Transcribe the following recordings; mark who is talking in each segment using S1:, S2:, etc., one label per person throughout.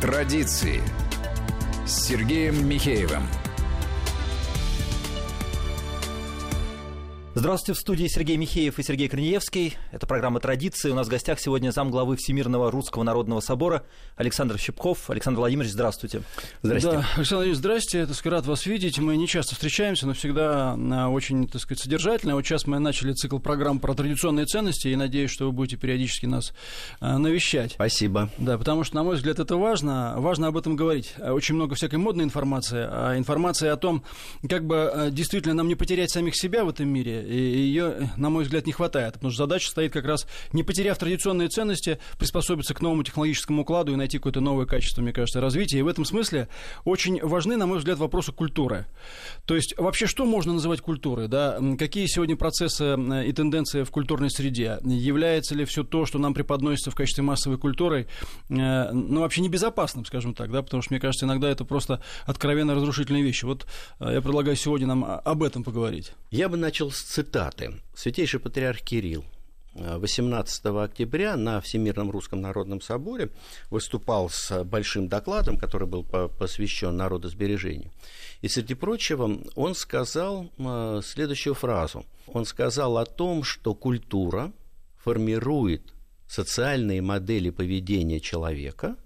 S1: Традиции с Сергеем Михеевым.
S2: Здравствуйте, в студии Сергей Михеев и Сергей Корнеевский. Это программа «Традиции». У нас в гостях сегодня замглавы Всемирного Русского Народного Собора Александр Щепков. Александр Владимирович, здравствуйте.
S3: Здравствуйте. Да, Александр Владимирович, здрасте. Я, так сказать, рад вас видеть. Мы не часто встречаемся, но всегда очень, так сказать, содержательно. Вот сейчас мы начали цикл программ про традиционные ценности, и надеюсь, что вы будете периодически нас а, навещать.
S4: Спасибо.
S3: Да, потому что, на мой взгляд, это важно. Важно об этом говорить. Очень много всякой модной информации, а информации о том, как бы а, действительно нам не потерять самих себя в этом мире, и ее, на мой взгляд, не хватает. Потому что задача стоит как раз, не потеряв традиционные ценности, приспособиться к новому технологическому укладу и найти какое-то новое качество, мне кажется, развития. И в этом смысле очень важны, на мой взгляд, вопросы культуры. То есть вообще что можно называть культурой? Да? Какие сегодня процессы и тенденции в культурной среде? Является ли все то, что нам преподносится в качестве массовой культуры, э, ну, вообще небезопасным, скажем так, да? потому что, мне кажется, иногда это просто откровенно разрушительные вещи. Вот э, я предлагаю сегодня нам об этом поговорить.
S4: Я бы начал с цитаты. Святейший патриарх Кирилл 18 э, октября на Всемирном Русском Народном Соборе выступал с большим докладом, который был посвящен народосбережению. И, среди прочего, он сказал э, следующую фразу. Он сказал о том, что культура формирует социальные модели поведения человека,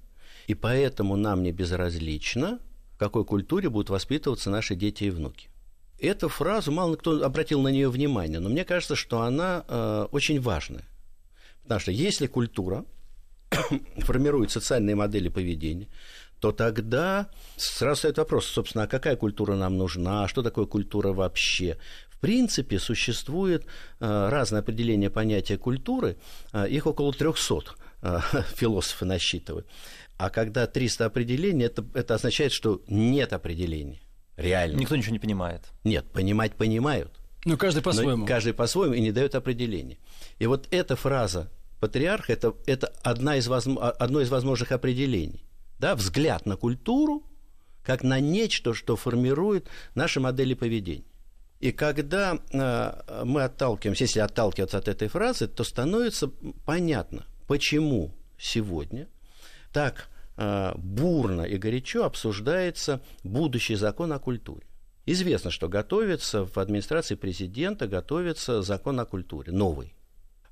S4: и поэтому нам не безразлично, в какой культуре будут воспитываться наши дети и внуки. Эту фразу мало кто обратил на нее внимание, но мне кажется, что она э, очень важная. Потому что если культура формирует социальные модели поведения, то тогда сразу стоит вопрос, собственно, а какая культура нам нужна, а что такое культура вообще? В принципе, существует э, разное определение понятия культуры, э, их около 300 э, философы насчитывают. А когда 300 определений, это, это означает, что нет определения. Реально.
S2: Никто ничего не понимает.
S4: Нет, понимать понимают.
S3: Но каждый по-своему. Но
S4: каждый по-своему и не дает определения. И вот эта фраза патриарха это, это одна из одно из возможных определений. Да, взгляд на культуру как на нечто, что формирует наши модели поведения. И когда э, мы отталкиваемся, если отталкиваться от этой фразы, то становится понятно, почему сегодня так бурно и горячо обсуждается будущий закон о культуре. Известно, что готовится в администрации президента, готовится закон о культуре, новый.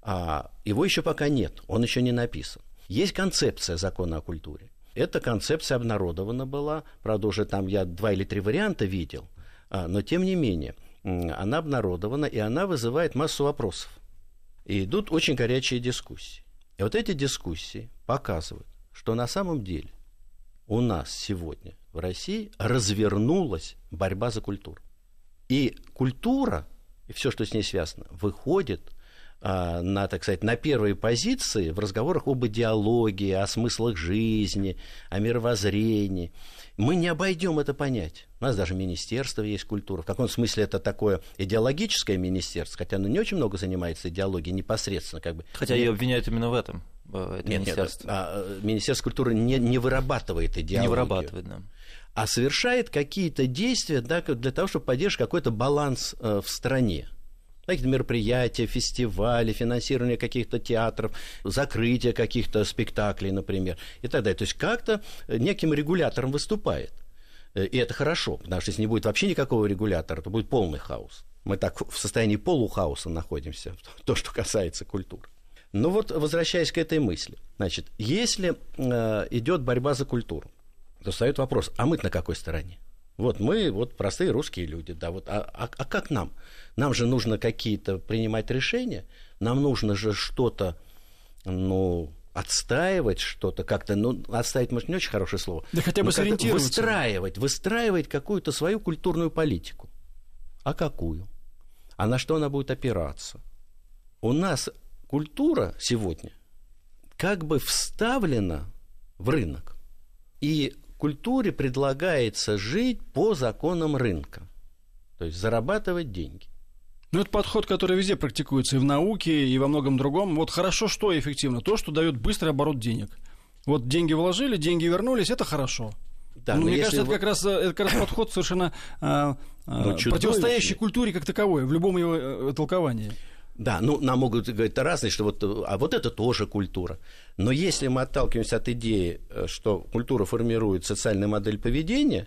S4: А его еще пока нет, он еще не написан. Есть концепция закона о культуре. Эта концепция обнародована была, правда, уже там я два или три варианта видел, а, но тем не менее, она обнародована, и она вызывает массу вопросов. И идут очень горячие дискуссии. И вот эти дискуссии показывают, что на самом деле у нас сегодня в России развернулась борьба за культуру. И культура, и все, что с ней связано, выходит а, на, так сказать, на первые позиции в разговорах об идеологии, о смыслах жизни, о мировоззрении. Мы не обойдем это понять. У нас даже министерство есть культура. В каком смысле это такое идеологическое министерство, хотя оно не очень много занимается идеологией непосредственно. Как бы.
S2: Хотя ее обвиняют именно в этом.
S4: Э, это нет, министерство. Нет, а, э, министерство культуры не, не вырабатывает идеологию.
S2: Не вырабатывает, да.
S4: А совершает какие-то действия да, для того, чтобы поддержать какой-то баланс э, в стране какие-то мероприятия, фестивали, финансирование каких-то театров, закрытие каких-то спектаклей, например, и так далее. То есть как-то неким регулятором выступает. И это хорошо, потому что если не будет вообще никакого регулятора, то будет полный хаос. Мы так в состоянии полухаоса находимся, то, что касается культуры. Ну вот, возвращаясь к этой мысли, значит, если э, идет борьба за культуру, то встает вопрос, а мы на какой стороне? Вот мы, вот простые русские люди, да, вот, а, а, а как нам? Нам же нужно какие-то принимать решения, нам нужно же что-то, ну, отстаивать что-то как-то, ну, отстаивать, может, не очень хорошее слово.
S3: Да хотя бы сориентироваться.
S4: Выстраивать, выстраивать какую-то свою культурную политику. А какую? А на что она будет опираться? У нас культура сегодня как бы вставлена в рынок. И культуре предлагается жить по законам рынка, то есть зарабатывать деньги.
S3: Ну, это подход, который везде практикуется, и в науке, и во многом другом. Вот хорошо, что эффективно? То, что дает быстрый оборот денег. Вот деньги вложили, деньги вернулись, это хорошо. Да, ну, мне кажется, вы... это, как раз, это как раз подход совершенно а, ну, противостоящий культуре как таковой, в любом его э, толковании.
S4: Да, ну, нам могут говорить разные, что вот, а вот это тоже культура. Но если мы отталкиваемся от идеи, э, что культура формирует социальную модель поведения,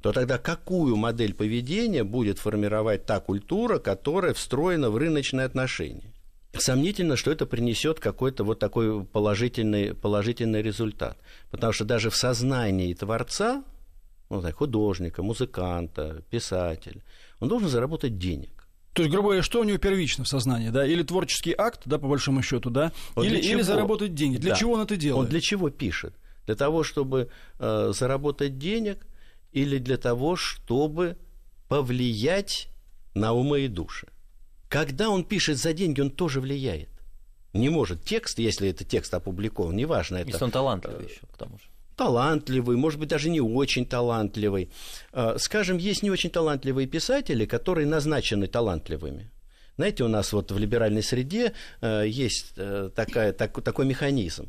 S4: то тогда какую модель поведения будет формировать та культура, которая встроена в рыночные отношения? Сомнительно, что это принесет какой-то вот такой положительный, положительный результат. Потому что даже в сознании творца, ну, так, художника, музыканта, писателя, он должен заработать денег.
S3: То есть, грубо говоря, что у него первично в сознании, да? Или творческий акт, да, по большому счету, да?
S4: Вот
S3: или, или заработать деньги. Для
S4: Да.
S3: чего он это делает?
S4: Он для чего пишет? Для того, чтобы э, заработать денег или для того, чтобы повлиять на умы и души? Когда он пишет за деньги, он тоже влияет. Не может текст, если это текст опубликован, неважно, это
S2: Если он талантливый еще, к тому же.
S4: Талантливый, может быть, даже не очень талантливый. Э, Скажем, есть не очень талантливые писатели, которые назначены талантливыми. Знаете, у нас вот в либеральной среде э, есть э, такая, так- такой механизм.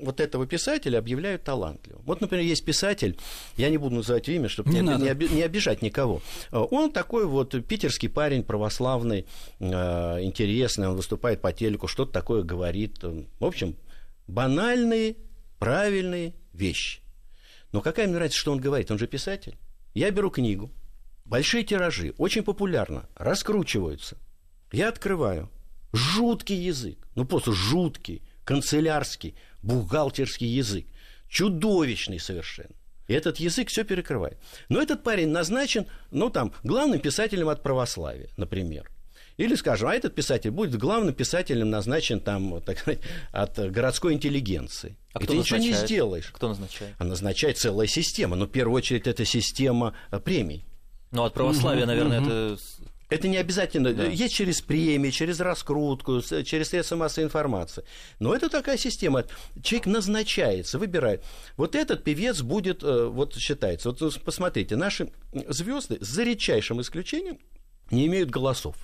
S4: Вот этого писателя объявляют талантливым. Вот, например, есть писатель, я не буду называть имя, чтобы
S3: Не
S4: не, оби- не оби- не обижать никого. Он такой вот питерский парень, православный, интересный, он выступает по телеку, что-то такое говорит. В общем, банальные, правильные вещи. Но какая мне нравится, что он говорит? Он же писатель. Я беру книгу, большие тиражи, очень популярно, раскручиваются. Я открываю. Жуткий язык, ну просто жуткий, канцелярский, бухгалтерский язык. Чудовищный совершенно. И этот язык все перекрывает. Но этот парень назначен, ну, там, главным писателем от православия, например. Или, скажем, а этот писатель будет главным писателем назначен там, так сказать, от городской интеллигенции.
S2: А
S4: И
S2: кто
S4: ты ничего не
S2: назначает?
S4: сделаешь.
S2: Кто назначает?
S4: А назначает целая система. Но в первую очередь это система э, премий.
S2: Ну, от православия, наверное, это...
S4: Это не обязательно.
S2: Да.
S4: Есть через премии, через раскрутку, через средства массовой информации. Но это такая система. Человек назначается, выбирает. Вот этот певец будет, э, вот считается. Вот э, посмотрите, наши звезды, за редчайшим исключением, не имеют голосов.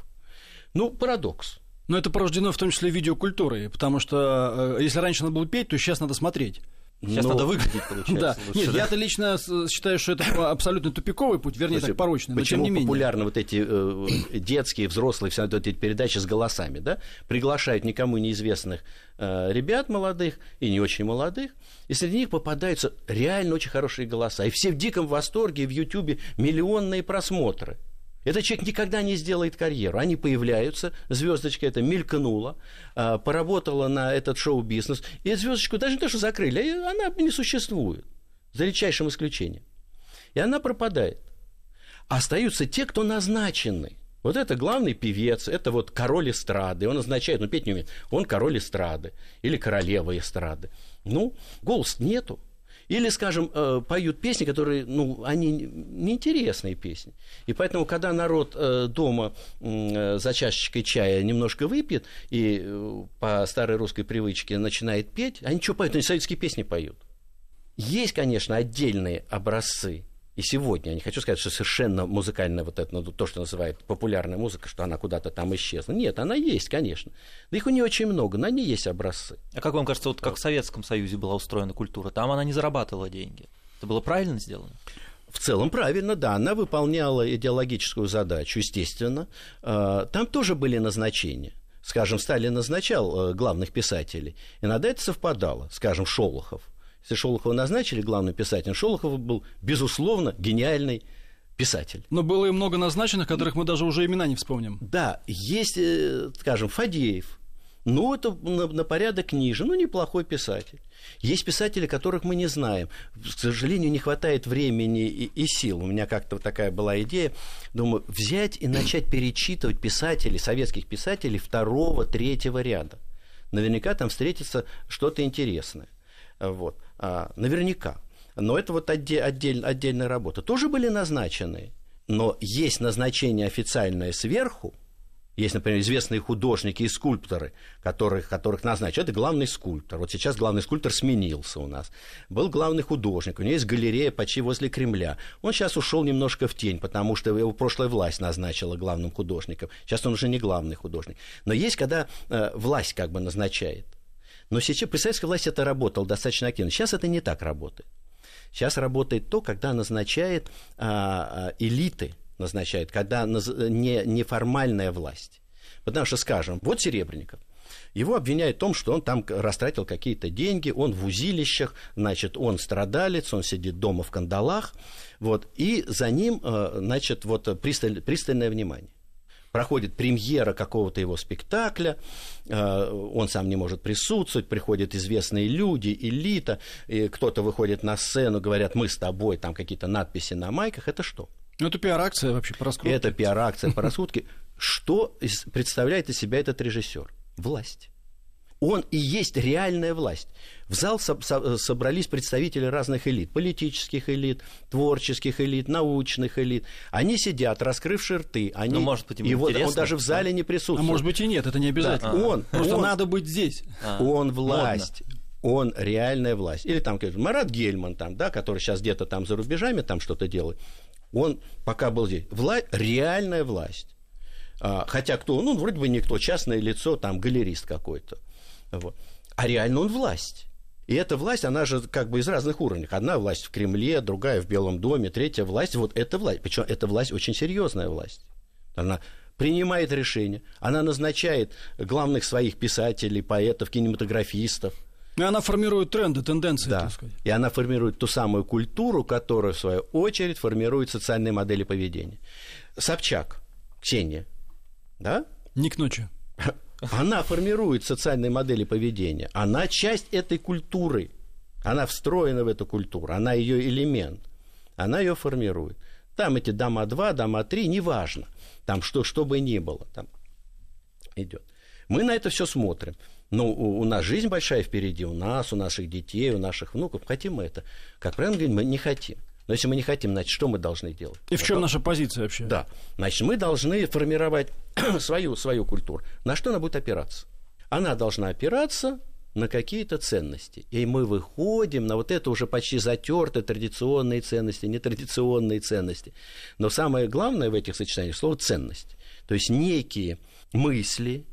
S4: Ну, парадокс.
S3: Но это порождено в том числе видеокультурой, потому что э, если раньше надо было петь, то сейчас надо смотреть.
S2: Сейчас
S4: Но-
S2: надо выглядеть, получается.
S3: Да,
S2: лучше,
S3: нет,
S2: да?
S3: я-то лично считаю, что это абсолютно тупиковый путь, вернее,
S4: Слушайте,
S3: так порочный, но
S4: Почему
S3: тем не менее.
S4: популярны вот эти э, детские, взрослые, все вот эти передачи с голосами, да? Приглашают никому неизвестных э, ребят молодых и не очень молодых, и среди них попадаются реально очень хорошие голоса. И все в диком восторге, и в Ютьюбе миллионные просмотры. Этот человек никогда не сделает карьеру. Они появляются, звездочка это мелькнула, а, поработала на этот шоу-бизнес, и звездочку даже не то, что закрыли, а она не существует, за редчайшим исключением. И она пропадает. А остаются те, кто назначены. Вот это главный певец, это вот король эстрады. Он назначает, ну, петь не умеет. Он король эстрады или королева эстрады. Ну, голос нету. Или, скажем, э, поют песни, которые, ну, они неинтересные песни. И поэтому, когда народ э, дома э, за чашечкой чая немножко выпьет и по старой русской привычке начинает петь, они что поют? Они советские песни поют. Есть, конечно, отдельные образцы. И сегодня, я не хочу сказать, что совершенно музыкальная вот это, ну, то, что называют популярная музыка, что она куда-то там исчезла. Нет, она есть, конечно. Да их у нее очень много, но они есть образцы.
S2: А как вам кажется, вот как в Советском Союзе была устроена культура? Там она не зарабатывала деньги. Это было правильно сделано?
S4: В целом правильно, да, она выполняла идеологическую задачу, естественно. Э, Там тоже были назначения. Скажем, Сталин назначал э, главных писателей. Иногда это совпадало. Скажем, Шолохов. Если Шолохова назначили главным писателем, Шолохов был, безусловно, гениальный писатель.
S3: Но было и много назначенных, которых мы даже уже имена не вспомним.
S4: Да, есть, э, скажем, Фадеев. Ну, это на, на порядок ниже, ну, неплохой писатель. Есть писатели, которых мы не знаем. К сожалению, не хватает времени и, и сил. У меня как-то такая была идея. Думаю, взять и начать перечитывать писателей, советских писателей второго, третьего ряда. Наверняка там встретится что-то интересное. Вот. А, наверняка. Но это вот отде- отдель- отдельная работа. Тоже были назначены. Но есть назначение официальное сверху, есть, например, известные художники и скульпторы, которых, которых назначат. Это главный скульптор. Вот сейчас главный скульптор сменился у нас. Был главный художник. У него есть галерея почти возле Кремля. Он сейчас ушел немножко в тень, потому что его прошлая власть назначила главным художником. Сейчас он уже не главный художник. Но есть, когда э, власть как бы назначает. Но сейчас при советской власти это работало достаточно активно. Сейчас это не так работает. Сейчас работает то, когда назначает а, а, элиты, назначает, когда наз- не, неформальная власть. Потому что, скажем, вот Серебренников. Его обвиняют в том, что он там растратил какие-то деньги, он в узилищах, значит, он страдалец, он сидит дома в кандалах, вот, и за ним, э, значит, вот пристальное, пристальное внимание проходит премьера какого-то его спектакля, э, он сам не может присутствовать, приходят известные люди, элита, кто-то выходит на сцену, говорят, мы с тобой, там какие-то надписи на майках, это что?
S3: Ну, это пиар-акция вообще по раскрутке.
S4: Это пиар-акция по раскрутке. Что представляет из себя этот режиссер? Власть. Он и есть реальная власть. В зал со- со- собрались представители разных элит, политических элит, творческих элит, научных элит. Они сидят, раскрывши рты. Они...
S2: Ну, может быть,
S4: и вот он даже в зале не
S3: А
S4: присутствует.
S3: может быть и нет, это не обязательно.
S4: Да, он,
S3: Просто
S4: он-
S3: надо быть здесь.
S2: А,
S4: он власть. Он реальная власть. Или там, Марат Гельман, там, да, который сейчас где-то там за рубежами там что-то делает. Он пока был здесь. Вла... Реальная власть. А, хотя кто? Ну, вроде бы никто, частное лицо, там, галерист какой-то. Вот. А реально он власть. И эта власть, она же как бы из разных уровней. Одна власть в Кремле, другая в Белом доме, третья власть. Вот эта власть. Причем эта власть очень серьезная власть. Она принимает решения, она назначает главных своих писателей, поэтов, кинематографистов.
S3: И она формирует тренды, тенденции,
S4: Да.
S3: так сказать.
S4: И она формирует ту самую культуру, которая, в свою очередь, формирует социальные модели поведения. Собчак, Ксения, да?
S3: Не к ночи.
S4: Она формирует социальные модели поведения. Она часть этой культуры. Она встроена в эту культуру. Она ее элемент. Она ее формирует. Там эти дома 2, дома 3, неважно. Там что, что бы ни было. Там идет. Мы на это все смотрим. Но у, у нас жизнь большая впереди, у нас, у наших детей, у наших внуков. Хотим мы это? Как говорить, мы не хотим. Но если мы не хотим, значит, что мы должны делать?
S3: И в чем наша позиция вообще?
S4: Да. Значит, мы должны формировать свою, свою культуру. На что она будет опираться? Она должна опираться на какие-то ценности. И мы выходим на вот это уже почти затертые традиционные ценности, нетрадиционные ценности. Но самое главное в этих сочетаниях слово ценность. То есть некие мысли,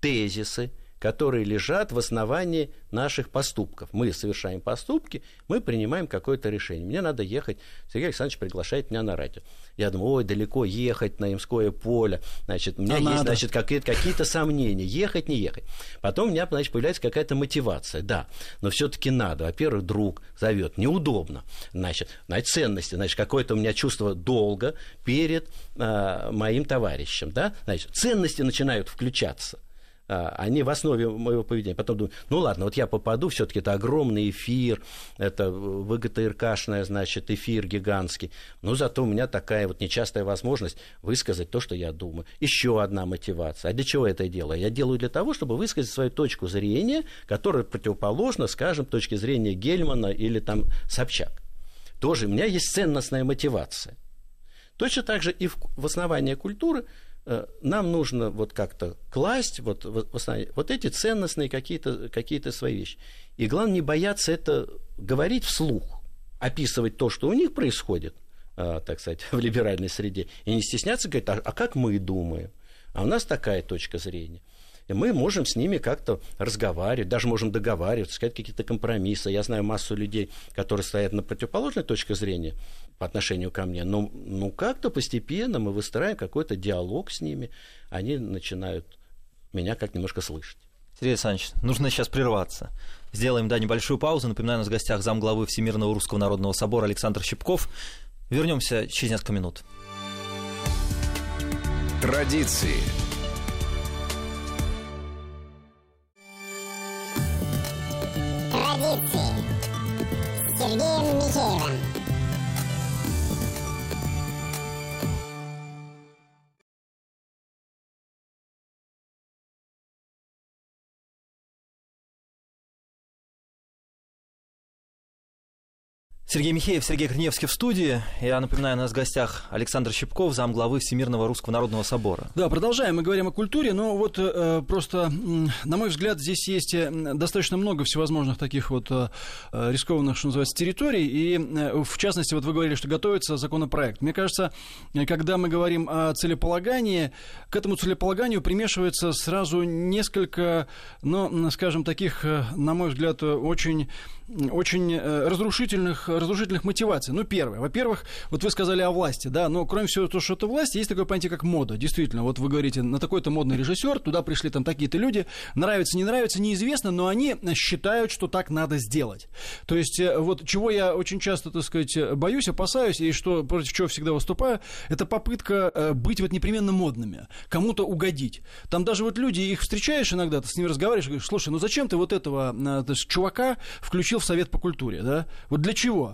S4: тезисы, которые лежат в основании наших поступков. Мы совершаем поступки, мы принимаем какое-то решение. Мне надо ехать, Сергей Александрович приглашает меня на радио. Я думаю, ой, далеко ехать на Имское поле. Значит, у меня
S3: А
S4: есть,
S3: надо.
S4: значит, какие-то, какие-то сомнения, ехать, не ехать. Потом у меня, значит, появляется какая-то мотивация. Да, но все-таки надо. Во-первых, друг зовет, неудобно. Значит, значит, ценности, значит, какое-то у меня чувство долга перед а, моим товарищем. Да? Значит, ценности начинают включаться они в основе моего поведения. Потом думаю, ну ладно, вот я попаду, все-таки это огромный эфир, это ВГТРКшная, значит, эфир гигантский. Но зато у меня такая вот нечастая возможность высказать то, что я думаю. Еще одна мотивация. А для чего я это делаю? Я делаю для того, чтобы высказать свою точку зрения, которая противоположна, скажем, точке зрения Гельмана или там Собчак. Тоже у меня есть ценностная мотивация. Точно так же и в, в основании культуры нам нужно вот как-то класть вот, вот эти ценностные какие-то какие свои вещи. И главное не бояться это говорить вслух, описывать то, что у них происходит, э, так сказать, в либеральной среде, и не стесняться говорить, а, а как мы думаем? А у нас такая точка зрения. И мы можем с ними как-то разговаривать, даже можем договариваться, искать какие-то компромиссы. Я знаю массу людей, которые стоят на противоположной точке зрения по отношению ко мне, но ну, как-то постепенно мы выстраиваем какой-то диалог с ними, они начинают меня как немножко слышать.
S2: Сергей Александрович, нужно сейчас прерваться. Сделаем, да, небольшую паузу. Напоминаю, у нас в гостях замглавы Всемирного Русского Народного Собора Александр Щепков. Вернемся через несколько минут.
S1: Традиции.
S5: Традиции с Сергеем Михеевым.
S2: Сергей Михеев, Сергей Корнеевский в студии. Я напоминаю, у нас в гостях Александр Щепков, замглавы Всемирного Русского Народного Собора.
S3: Да, продолжаем. Мы говорим о культуре, но вот э, просто, на мой взгляд, здесь есть э, достаточно много всевозможных таких вот э, э, рискованных, что называется, территорий. И, э, в частности, вот вы говорили, что готовится законопроект. Мне кажется, э, когда мы говорим о целеполагании, к этому целеполаганию примешивается сразу несколько, ну, скажем, таких, на мой взгляд, очень очень разрушительных разрушительных мотиваций. Ну, первое. Во-первых, вот вы сказали о власти, да, но кроме всего того, что это власть, есть такое понятие, как мода. Действительно, вот вы говорите, на такой-то модный режиссер, туда пришли там такие-то люди, нравится, не нравится, неизвестно, но они считают, что так надо сделать. То есть, э, вот чего я очень часто, так сказать, боюсь, опасаюсь, и что против чего всегда выступаю, это попытка э, быть вот непременно модными, кому-то угодить. Там даже вот люди, их встречаешь иногда, ты с ними разговариваешь, говоришь, слушай, ну зачем ты вот этого э, чувака включил в Совет по культуре, да? Вот для чего?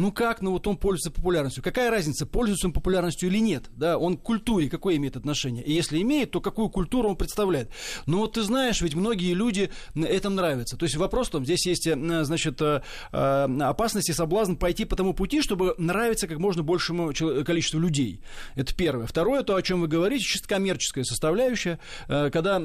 S3: Ну как, ну вот он пользуется популярностью. Какая разница, пользуется он популярностью или нет? Да, он к культуре какое имеет отношение? И если имеет, то какую культуру он представляет? Ну вот ты знаешь, ведь многие люди этому нравятся. То есть вопрос в том, здесь есть, э, значит, э, э, опасность и соблазн пойти по тому пути, чтобы нравиться как можно большему количеству людей. Это первое. Второе, то, о чем вы говорите, чисто коммерческая составляющая, когда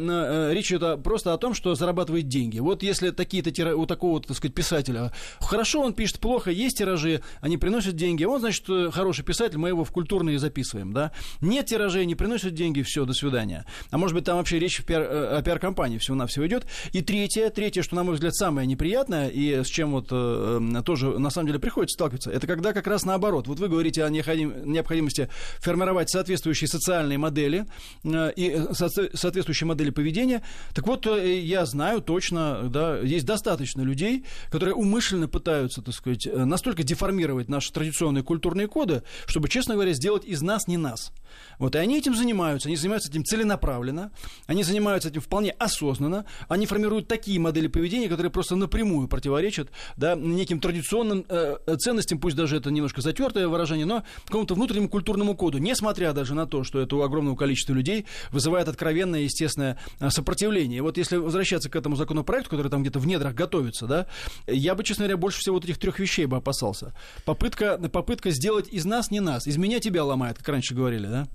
S3: речь идет просто о том, что зарабатывает деньги. Вот если такие-то у такого, так сказать, писателя, хорошо он пишет, плохо, есть тиражи, они приносят деньги, он, значит, хороший писатель, мы его в культурные записываем, да. Нет тиражей, не приносят деньги, все, до свидания. А может быть, там вообще речь пиар, э, о пиар-компании всего-навсего идет. И третье, третье, что, на мой взгляд, самое неприятное, и с чем вот э, тоже, на самом деле, приходится сталкиваться, это когда как раз наоборот. Вот вы говорите о необходимости формировать соответствующие социальные модели э, и соответствующие модели поведения. Так вот, я знаю точно, да, есть достаточно людей, которые умышленно пытаются, так сказать, настолько деформировать реформировать наши традиционные культурные коды, чтобы, честно говоря, сделать из нас не нас. Вот, и они этим занимаются, они занимаются этим целенаправленно, они занимаются этим вполне осознанно, они формируют такие модели поведения, которые просто напрямую противоречат да, неким традиционным э, ценностям, пусть даже это немножко затертое выражение, но какому-то внутреннему культурному коду, несмотря даже на то, что это у огромного количества людей вызывает откровенное, естественное э, сопротивление. И вот если возвращаться к этому законопроекту, который там где-то в недрах готовится, да, я бы, честно говоря, больше всего вот этих трех вещей бы опасался. Попытка, попытка сделать из нас не нас. Из меня тебя ломает, как раньше говорили, да?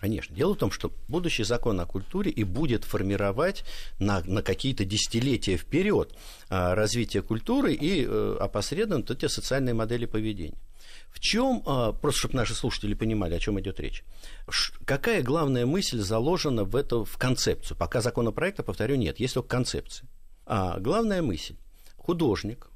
S4: Конечно. Дело в том, что будущий закон о культуре и будет формировать на, на какие-то десятилетия вперед а, развитие культуры и а, опосредованно эти социальные модели поведения. В чем, а, просто чтобы наши слушатели понимали, о чем идет речь, какая главная мысль заложена в эту в концепцию? Пока законопроекта, повторю, нет, есть только концепция. А главная мысль художник,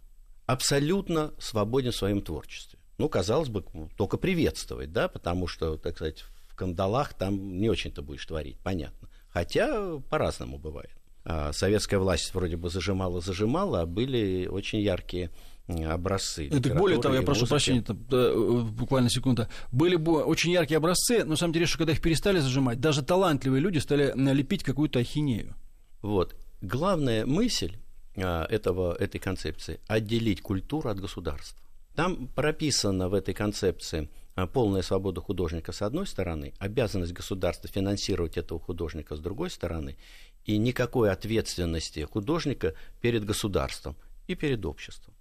S4: абсолютно свободен в своем творчестве. Ну, казалось бы, только приветствовать, да, потому что, так сказать, в кандалах там не очень-то будешь творить, понятно. Хотя по-разному бывает. А советская власть вроде бы зажимала-зажимала, а были очень яркие образцы.
S3: Это более того, я прошу прощения, там, э, буквально секунда. Были бы очень яркие образцы, но самом деле, что когда их перестали зажимать, даже талантливые люди стали лепить какую-то ахинею.
S4: Вот. Главная мысль этого, этой концепции – отделить культуру от государства. Там прописано в этой концепции а, полная свобода художника с одной стороны, обязанность государства финансировать этого художника с другой стороны, и никакой ответственности художника перед государством и перед обществом.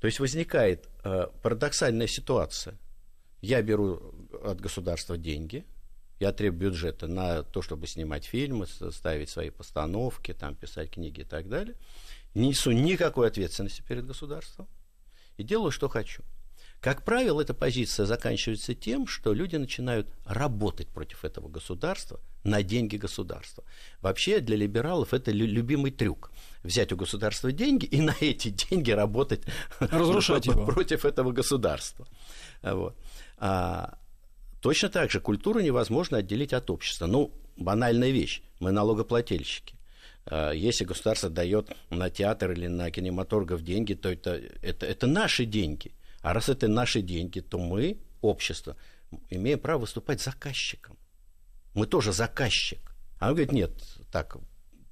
S4: То есть возникает э, парадоксальная ситуация. Я беру от государства деньги, я требую бюджета на то, чтобы снимать фильмы, ставить свои постановки, там, писать книги и так далее – не несу никакой ответственности перед государством и делаю, что хочу. Как правило, эта позиция заканчивается тем, что люди начинают работать против этого государства на деньги государства. Вообще для либералов это любимый трюк. Взять у государства деньги и на эти деньги работать
S3: Разрушать его.
S4: против этого государства. Вот. А, точно так же культуру невозможно отделить от общества. Ну, банальная вещь. Мы налогоплательщики. А, если государство дает на театр или на кинематограф деньги, то это, это, это наши деньги. А раз это наши деньги, то мы, общество, имеем право выступать заказчиком. Мы тоже заказчик. А он говорит, нет, так,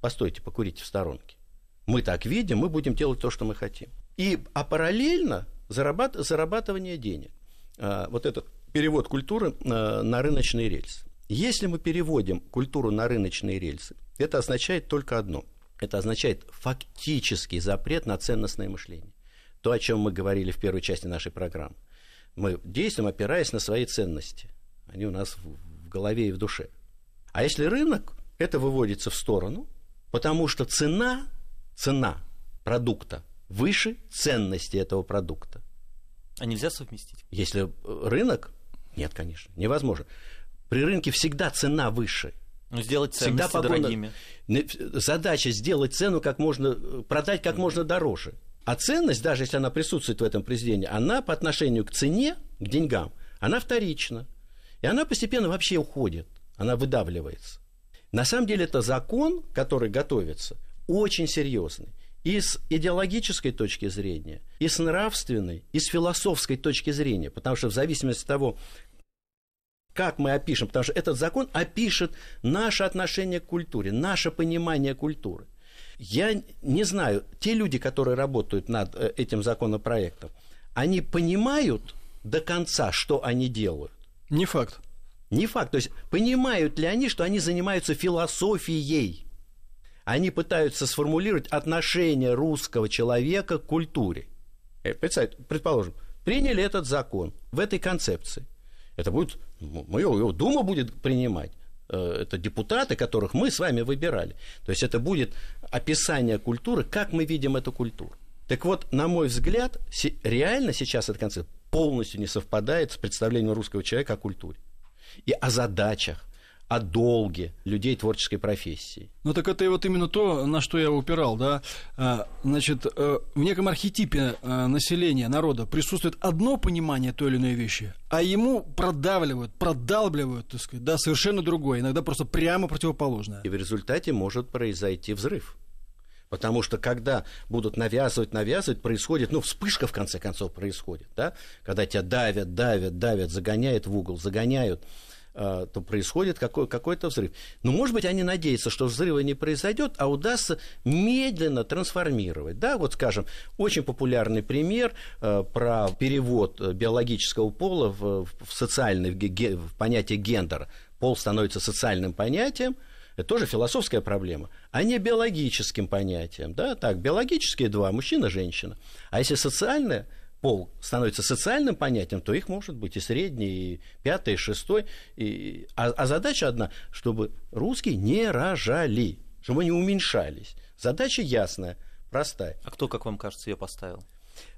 S4: постойте, покурите в сторонке. Мы так видим, мы будем делать то, что мы хотим. И, а параллельно зарабат, зарабатывание денег. А, вот этот перевод культуры а, на рыночные рельсы. Если мы переводим культуру на рыночные рельсы, это означает только одно. Это означает фактический запрет на ценностное мышление. То, о чем мы говорили в первой части нашей программы. Мы действуем, опираясь на свои ценности. Они у нас в голове и в душе. А если рынок, это выводится в сторону, потому что цена, цена продукта выше ценности этого продукта.
S2: А нельзя совместить?
S4: Если рынок, нет, конечно, невозможно. При рынке всегда цена выше.
S2: Ну, сделать ценности Всегда погона... дорогими.
S4: Задача сделать цену как можно, продать как можно дороже. А ценность, даже если она присутствует в этом произведении, она по отношению к цене, к деньгам, она вторична. И она постепенно вообще уходит, она выдавливается. На самом деле это закон, который готовится, очень серьезный. И с идеологической точки зрения, и с нравственной, и с философской точки зрения. Потому что в зависимости от того, как мы опишем, потому что этот закон опишет наше отношение к культуре, наше понимание культуры. Я не знаю, те люди, которые работают над э, этим законопроектом, они понимают до конца, что они делают?
S3: Не факт.
S4: Не факт. То есть понимают ли они, что они занимаются философией? Они пытаются сформулировать отношение русского человека к культуре. Э, представь, предположим, приняли этот закон в этой концепции. Это будет, его Дума будет принимать. Э, это депутаты, которых мы с вами выбирали. То есть это будет описание культуры, как мы видим эту культуру. Так вот, на мой взгляд, реально сейчас эта концепция полностью не совпадает с представлением русского человека о культуре и о задачах, о долге людей творческой профессии.
S3: Ну так это и вот именно то, на что я упирал, да. А, значит, э, в неком архетипе э, населения, народа присутствует одно понимание той или иной вещи, а ему продавливают, продалбливают, так сказать, да, совершенно другое, иногда просто прямо противоположное.
S4: И в результате может произойти взрыв. Потому что когда будут навязывать, навязывать, происходит, ну, вспышка в конце концов происходит, да, когда тебя давят, давят, давят, загоняют в угол, загоняют, то происходит какой- какой-то взрыв. Но, может быть, они надеются, что взрыва не произойдет, а удастся медленно трансформировать. Да, вот, скажем, очень популярный пример э, про перевод биологического пола в, в ге- в понятие гендера. Пол становится социальным понятием, это тоже философская проблема, а не биологическим понятием. Да? Так, биологические два, мужчина, женщина. А если социальное, пол становится социальным понятием, то их может быть и средний, и пятый, и шестой. И... А, а задача одна, чтобы русские не рожали, чтобы они уменьшались. Задача ясная, простая.
S2: А кто, как вам кажется, ее поставил?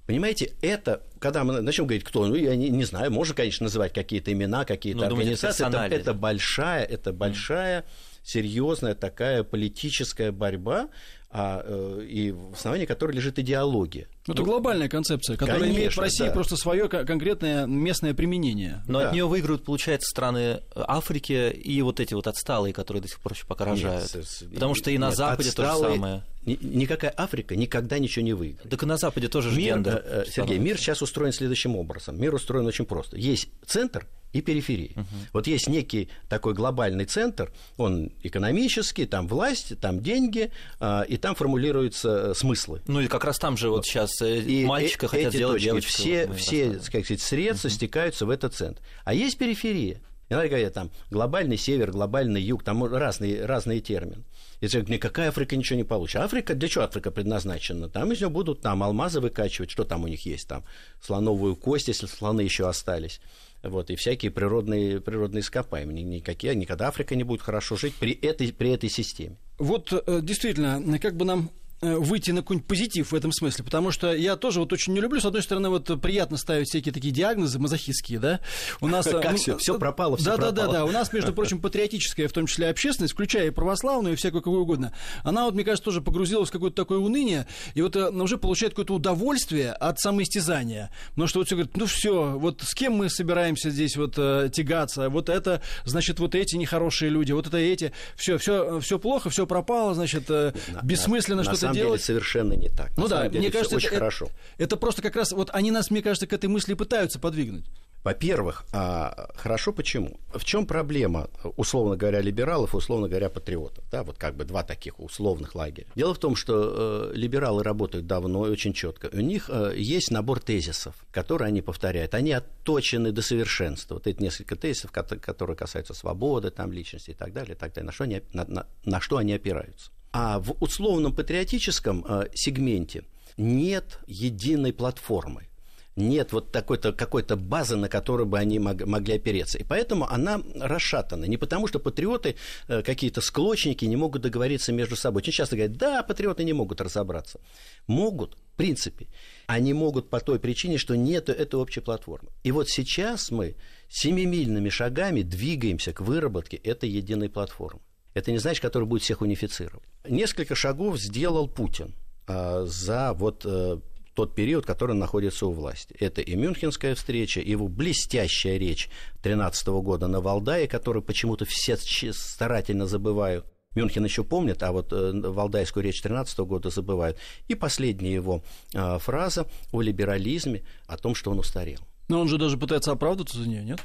S4: Понимаете, это, когда мы начнем говорить, кто, ну, я не, не знаю, можно, конечно, называть какие-то имена, какие-то
S2: ну,
S4: организации. Это, это большая, это большая, mm. серьезная такая политическая борьба, а, э, и в основании которой лежит идеология.
S3: Ну, это глобальная концепция, которая
S4: Конечно,
S3: имеет в России
S4: да.
S3: просто свое конкретное местное применение.
S2: Но
S4: Да.
S2: от нее выиграют, получается, страны Африки и вот эти вот отсталые, которые до сих пор еще пока рожают.
S4: Нет,
S2: Потому что и на
S4: нет,
S2: Западе то же
S4: отсталые-
S2: самое.
S4: ни- Никакая Африка никогда ничего не выиграет.
S2: Так и на Западе тоже же
S4: Мир,
S2: гендер.
S4: э, э, Сергей, мир сейчас устроен следующим образом. Мир устроен очень просто. Есть центр и периферия. Вот есть некий такой глобальный центр, он экономический, там власть, там деньги, а, и там формулируются э, смыслы.
S2: Ну и как раз там же вот сейчас
S4: И
S2: мальчика
S4: э-
S2: хотят
S4: эти
S2: сделать
S4: точки,
S2: девочку.
S4: Все,
S2: мы
S4: все как сказать, средства стекаются в этот центр. А есть периферия. Иногда говорят, там, глобальный север, глобальный юг, там разные, разные термины. И человек, никакая Африка ничего не получит. Африка, для чего Африка предназначена? Там из нее будут там алмазы выкачивать, что там у них есть, там, слоновую кость, если слоны еще остались. Вот, и всякие природные, природные ископаемые. Ни- Никакие, никогда Африка не будет хорошо жить при этой, при этой системе.
S3: Вот э, действительно, как бы нам выйти на какой-нибудь позитив в этом смысле, потому что я тоже вот очень не люблю, с одной стороны, вот приятно ставить всякие такие диагнозы мазохистские, да, у нас... э,
S4: Как
S3: ну,
S4: всё- всё пропало, всё
S3: да, да, да, да, у нас, между прочим, патриотическая, в том числе общественность, включая и православную, и всякую какую угодно, она вот, мне кажется, тоже погрузилась в какое-то такое уныние, и вот э, уже получает какое-то удовольствие от самоистязания, потому что вот все говорят, ну все, вот с кем мы собираемся здесь вот э, тягаться, вот это, значит, вот эти нехорошие люди, вот это эти, все, все, все плохо, все пропало, значит, э,
S4: На-
S3: бессмысленно что-то
S4: самом
S3: делать.
S4: деле совершенно не так.
S3: Ну
S4: на
S3: да,
S4: самом деле
S3: мне кажется,
S4: очень
S3: это,
S4: хорошо.
S3: Это, это просто как раз, вот они нас, мне кажется, к этой мысли пытаются подвигнуть.
S4: Во-первых, а, хорошо почему? В чем проблема, условно говоря, либералов и, условно говоря, патриотов? Да, вот как бы два таких условных лагеря. Дело в том, что э, либералы работают давно и очень четко. У них э, есть набор тезисов, которые они повторяют. Они отточены до совершенства. Вот эти несколько тезисов, кото- которые касаются свободы, там, личности и так далее, и так далее. На что они, на, на- на что они опираются? А в условном патриотическом э, сегменте нет единой платформы нет вот такой-то какой-то базы, на которую бы они мог- могли опереться. И поэтому она расшатана. Не потому, что патриоты, э, какие-то склочники не могут договориться между собой. Очень часто говорят, да, патриоты не могут разобраться. Могут, в принципе. Они могут по той причине, что нет этой общей платформы. И вот сейчас мы семимильными шагами двигаемся к выработке этой единой платформы. Это не значит, который будет всех унифицировать. Несколько шагов сделал Путин а, за вот э, тот период, который он находится у власти. Это и Мюнхенская встреча, и его блестящая речь 13 года на Валдае, которую почему-то все старательно забывают. Мюнхен еще помнит, а вот э, Валдайскую речь 13 года забывают. И последняя его э, фраза о либерализме, о том, что он устарел.
S3: Но он же даже пытается оправдываться за нее, нет?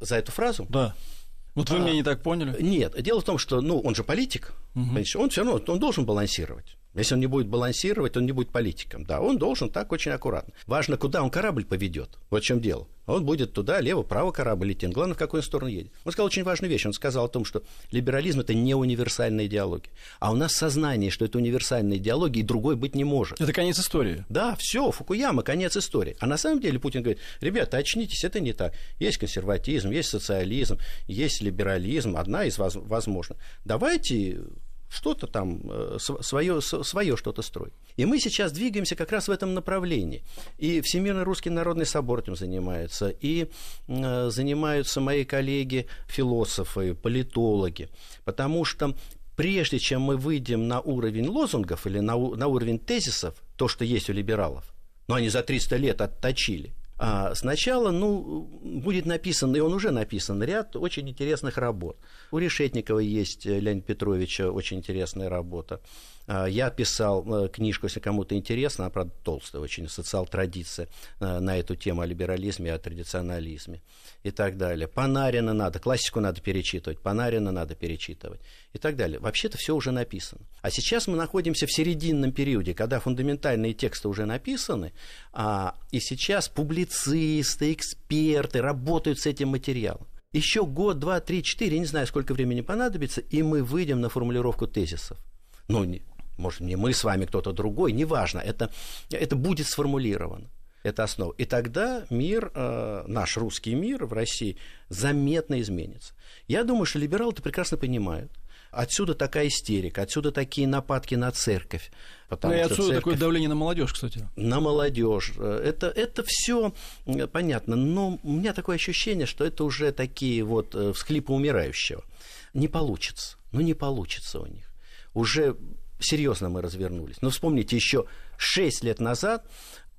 S4: За эту фразу?
S3: Да. Вот вы а, меня не так поняли?
S4: Нет. Дело в том, что ну, он же политик. Угу. Он все равно он должен балансировать. Если он не будет балансировать, он не будет политиком. Да, он должен так очень аккуратно. Важно, куда он корабль поведет. Вот в чем дело. Он будет туда, лево, право корабль летит. Главное, в какую сторону едет. Он сказал очень важную вещь. Он сказал о том, что либерализм – это не универсальная идеология. А у нас сознание, что это универсальная идеология, и другой быть не может.
S3: Это конец истории.
S4: Да, все, Фукуяма, конец истории. А на самом деле Путин говорит, ребята, очнитесь, это не так. Есть консерватизм, есть социализм, есть либерализм, одна из возможных. Давайте что-то там э, свое, свое что-то строить. И мы сейчас двигаемся как раз в этом направлении. И Всемирный русский народный собор этим занимается, и э, занимаются мои коллеги, философы, политологи, потому что прежде чем мы выйдем на уровень лозунгов или на, на уровень тезисов, то, что есть у либералов, но они за 300 лет отточили, а сначала, ну, будет написан, и он уже написан, ряд очень интересных работ. У Решетникова есть, э, Леонида Петровича, очень интересная работа. А, я писал э, книжку, если кому-то интересно, она, правда, толстая очень, «Социал-традиция» э, на эту тему о либерализме, о традиционализме и так далее. Панарина надо, классику надо перечитывать, Панарина надо перечитывать и так далее. Вообще-то все уже написано. А сейчас мы находимся в серединном периоде, когда фундаментальные тексты уже написаны, а, и сейчас публицисты, эксперты работают с этим материалом. Еще год, два, три, четыре, не знаю, сколько времени понадобится, и мы выйдем на формулировку тезисов. Ну, может, не мы с вами, кто-то другой, неважно, это, это будет сформулировано. Это основа. И тогда мир, э, наш русский мир в России заметно изменится. Я думаю, что либералы это прекрасно понимают. Отсюда такая истерика, отсюда такие нападки на церковь.
S3: Потому ну и отсюда церковь... такое давление на молодежь, кстати.
S4: На молодежь. Это, это все понятно. Но у меня такое ощущение, что это уже такие вот э, всхлипы умирающего. Не получится. Ну, не получится у них. Уже серьезно мы развернулись. Но вспомните, еще 6 лет назад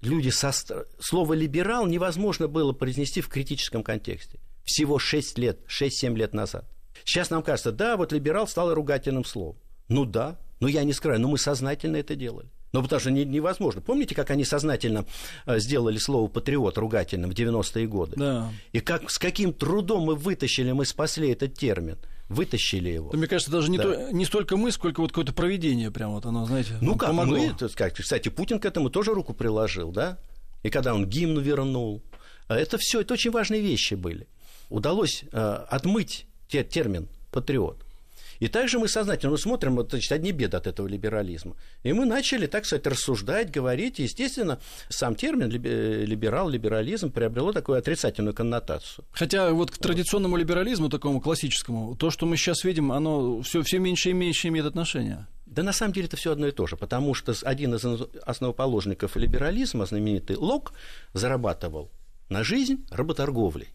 S4: люди со... слово «либерал» невозможно было произнести в критическом контексте. Всего 6 лет, 6-7 лет назад. Сейчас нам кажется, да, вот либерал стал ругательным словом. Ну да, но я не скрываю, но мы сознательно это делали. Ну, потому что невозможно. Помните, как они сознательно э, сделали слово «патриот» ругательным в 90-е годы?
S3: Да.
S4: И как, с каким трудом мы вытащили, мы спасли этот термин вытащили его.
S3: Да, мне кажется, даже не, да. то, не столько мы, сколько вот какое-то проведение прям вот оно, знаете,
S4: Ну как, помогло. мы, так сказать, кстати, Путин к этому тоже руку приложил, да? И когда он гимн вернул, а это все, это очень важные вещи были. Удалось э, отмыть те, термин «патриот». И также мы сознательно смотрим, вот, значит, одни беды от этого либерализма. И мы начали, так сказать, рассуждать, говорить. И, естественно, сам термин либерал, либерализм приобрело такую отрицательную коннотацию.
S3: Хотя вот к традиционному либерализму, такому классическому, то, что мы сейчас видим, оно все, все меньше и меньше имеет отношение.
S4: Да на самом деле это все одно и то же, потому что один из основоположников либерализма, знаменитый Лок, зарабатывал на жизнь работорговлей.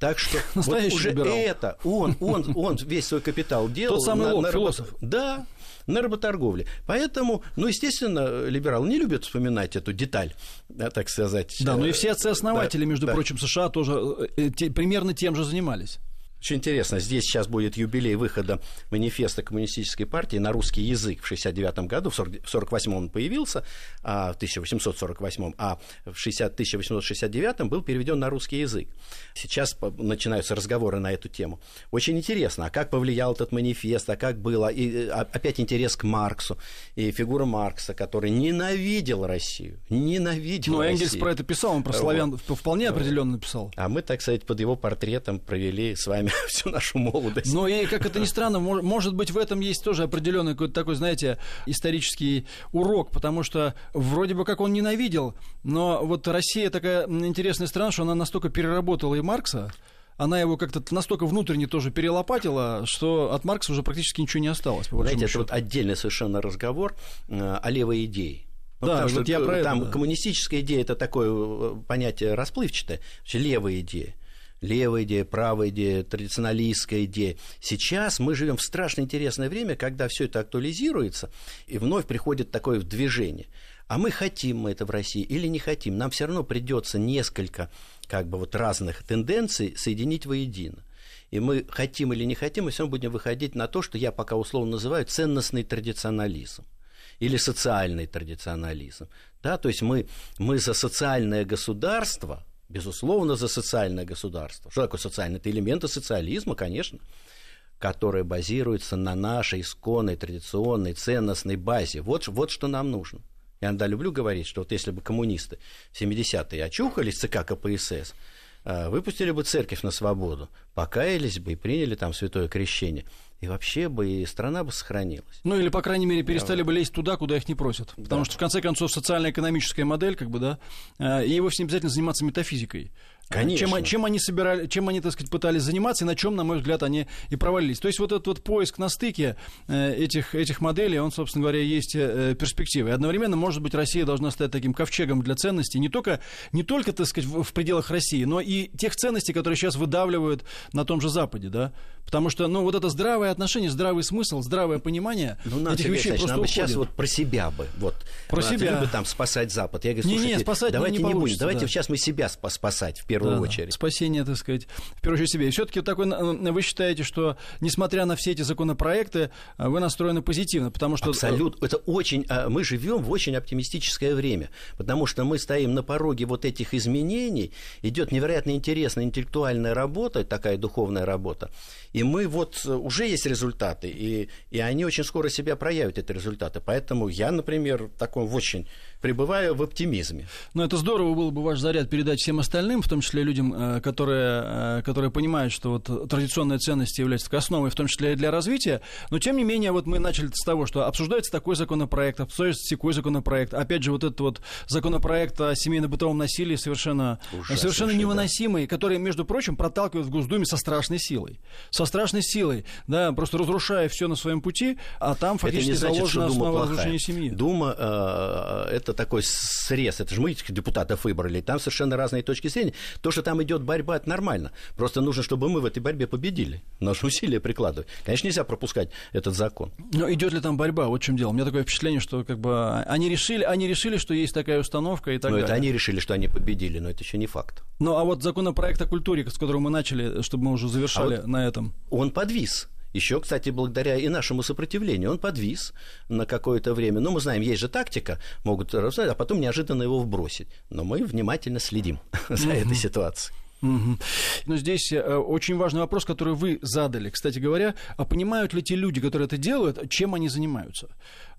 S4: Так что вот уже либерал. это, он, он, он весь свой капитал делал.
S3: Тот самый на, Лок, на философ.
S4: Да, на работорговле. Поэтому, ну, естественно, либералы не любят вспоминать эту деталь, да, так сказать.
S3: Да, ну и все отцы-основатели, да, между да. прочим, США тоже э, те, примерно тем же занимались.
S4: Очень интересно, здесь сейчас будет юбилей выхода манифеста коммунистической партии на русский язык в 69 году, в 48 он появился, а в 1848, а в 60, 1869 был переведен на русский язык. Сейчас начинаются разговоры на эту тему. Очень интересно, а как повлиял этот манифест, а как было, и а, опять интерес к Марксу, и фигура Маркса, который ненавидел Россию, ненавидел
S3: Ну,
S4: Россию.
S3: Энгельс про это писал, он про славян вот. вполне определенно написал.
S4: А мы, так сказать, под его портретом провели с вами всю нашу молодость.
S3: Но и, как это ни странно, может быть, в этом есть тоже определенный какой-то такой, знаете, исторический урок, потому что вроде бы как он ненавидел, но вот Россия такая интересная страна, что она настолько переработала и Маркса, она его как-то настолько внутренне тоже перелопатила, что от Маркса уже практически ничего не осталось.
S4: Знаете,
S3: счету.
S4: это вот отдельный совершенно разговор э, о левой идее.
S3: Ну, да,
S4: потому
S3: вот
S4: что
S3: я про
S4: там
S3: это, да.
S4: коммунистическая идея это такое э, понятие расплывчатое, левая идея левая идея, правая идея, традиционалистская идея. Сейчас мы живем в страшно интересное время, когда все это актуализируется, и вновь приходит такое движение. А мы хотим мы это в России или не хотим, нам все равно придется несколько как бы вот разных тенденций соединить воедино. И мы хотим или не хотим, мы все равно будем выходить на то, что я пока условно называю ценностный традиционализм или социальный традиционализм. Да, то есть мы, мы за социальное государство, безусловно, за социальное государство. Что такое социальное? Это элементы социализма, конечно, которые базируются на нашей исконной, традиционной, ценностной базе. Вот, вот что нам нужно. Я иногда люблю говорить, что вот если бы коммунисты в 70-е очухались, ЦК КПСС, э, выпустили бы церковь на свободу, покаялись бы и приняли там святое крещение – и вообще бы и страна бы сохранилась.
S3: Ну или, по крайней мере, перестали бы лезть туда, куда их не просят. Потому да. что, в конце концов, социально-экономическая модель, как бы, да, э, и вовсе не обязательно заниматься метафизикой.
S4: Конечно.
S3: Чем, чем они собирали, чем они, так сказать, пытались заниматься, и на чем, на мой взгляд, они и провалились. То есть вот этот вот поиск на стыке э, этих, этих моделей, он, собственно говоря, есть э, перспективы. И одновременно, может быть, Россия должна стать таким ковчегом для ценностей, не только, не только так сказать, в пределах России, но и тех ценностей, которые сейчас выдавливают на том же Западе, да. Потому что, ну, вот это здравое отношение, здравый смысл, здравое понимание ну, этих вещей просто
S4: нам сейчас вот про себя бы, вот.
S3: Про себя.
S4: Любит там спасать Запад. Я говорю,
S3: не,
S4: слушайте,
S3: не, спасать
S4: давайте
S3: не,
S4: не, будем, давайте
S3: да.
S4: сейчас мы себя спасать в первую
S3: да,
S4: очередь.
S3: Спасибо спасения, так сказать, в первую очередь себе. И все-таки такой, вы считаете, что, несмотря на все эти законопроекты, вы настроены позитивно, потому что...
S4: Абсолютно. Это очень... А, мы живем в очень оптимистическое время, потому что мы стоим на пороге вот этих изменений, идет невероятно интересная интеллектуальная работа, такая духовная работа, и мы вот... Э, уже есть результаты, и, и они очень скоро себя проявят, эти результаты. Поэтому я, например, в таком очень пребываю в оптимизме.
S3: Ну, это здорово было бы ваш заряд передать всем остальным, в том числе людям, э, которые, э, которые понимают, что вот традиционные ценности являются основой, в том числе и для развития. Но, тем не менее, вот мы начали с того, что обсуждается такой законопроект, обсуждается такой законопроект. Опять же, вот этот вот законопроект о семейно-бытовом насилии совершенно, совершенно невыносимый, да. который, между прочим, проталкивает в Госдуме со страшной силой. Со страшной силой, да, просто разрушая все на своем пути, а там фактически
S4: значит,
S3: заложена основа разрушения
S4: семьи. Дума э, это это такой срез, это же мы этих депутатов выбрали, там совершенно разные точки зрения. То, что там идет борьба, это нормально. Просто нужно, чтобы мы в этой борьбе победили. Наши усилия прикладывать. Конечно, нельзя пропускать этот закон.
S3: Но идет ли там борьба? Вот в чем дело. У меня такое впечатление, что как бы они решили, они решили, что есть такая установка и так
S4: но
S3: далее.
S4: это они решили, что они победили, но это еще не факт.
S3: Ну, а вот законопроект о культуре, с которого мы начали, чтобы мы уже завершали а вот на этом.
S4: Он подвис. Еще, кстати, благодаря и нашему сопротивлению, он подвис на какое-то время. Ну, мы знаем, есть же тактика, могут а потом неожиданно его вбросить. Но мы внимательно следим за этой ситуацией.
S3: Угу. Но здесь э, очень важный вопрос, который вы задали. Кстати говоря, а понимают ли те люди, которые это делают, чем они занимаются?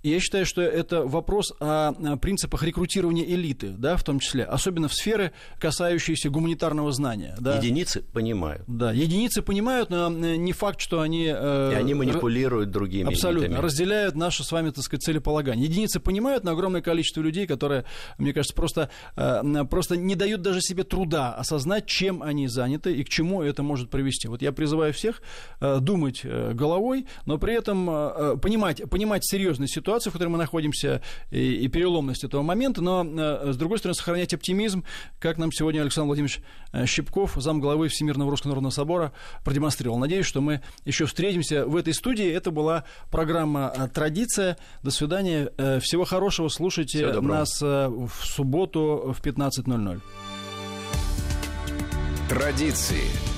S3: Я считаю, что это вопрос о принципах рекрутирования элиты, да, в том числе, особенно в сферы, касающиеся гуманитарного знания. Да.
S4: Единицы понимают.
S3: Да, единицы понимают, но не факт, что они...
S4: Э, И они манипулируют р... другими
S3: Абсолютно.
S4: Элитами.
S3: Разделяют наши с вами, так сказать, целеполагание. Единицы понимают, но огромное количество людей, которые, мне кажется, просто, э, просто не дают даже себе труда осознать, чем они заняты и к чему это может привести. Вот я призываю всех э, думать э, головой, но при этом э, понимать, понимать серьезность ситуации, ситуацию, в которой мы находимся, и, и переломность этого момента, но, э, с другой стороны, сохранять оптимизм, как нам сегодня Александр Владимирович э, Щипков, замглавы Всемирного Русского Народного Собора, продемонстрировал. Надеюсь, что мы еще встретимся в этой студии. Это была программа э, «Традиция». До свидания. Всего хорошего. Слушайте нас в субботу в 15.00.
S1: Традиции.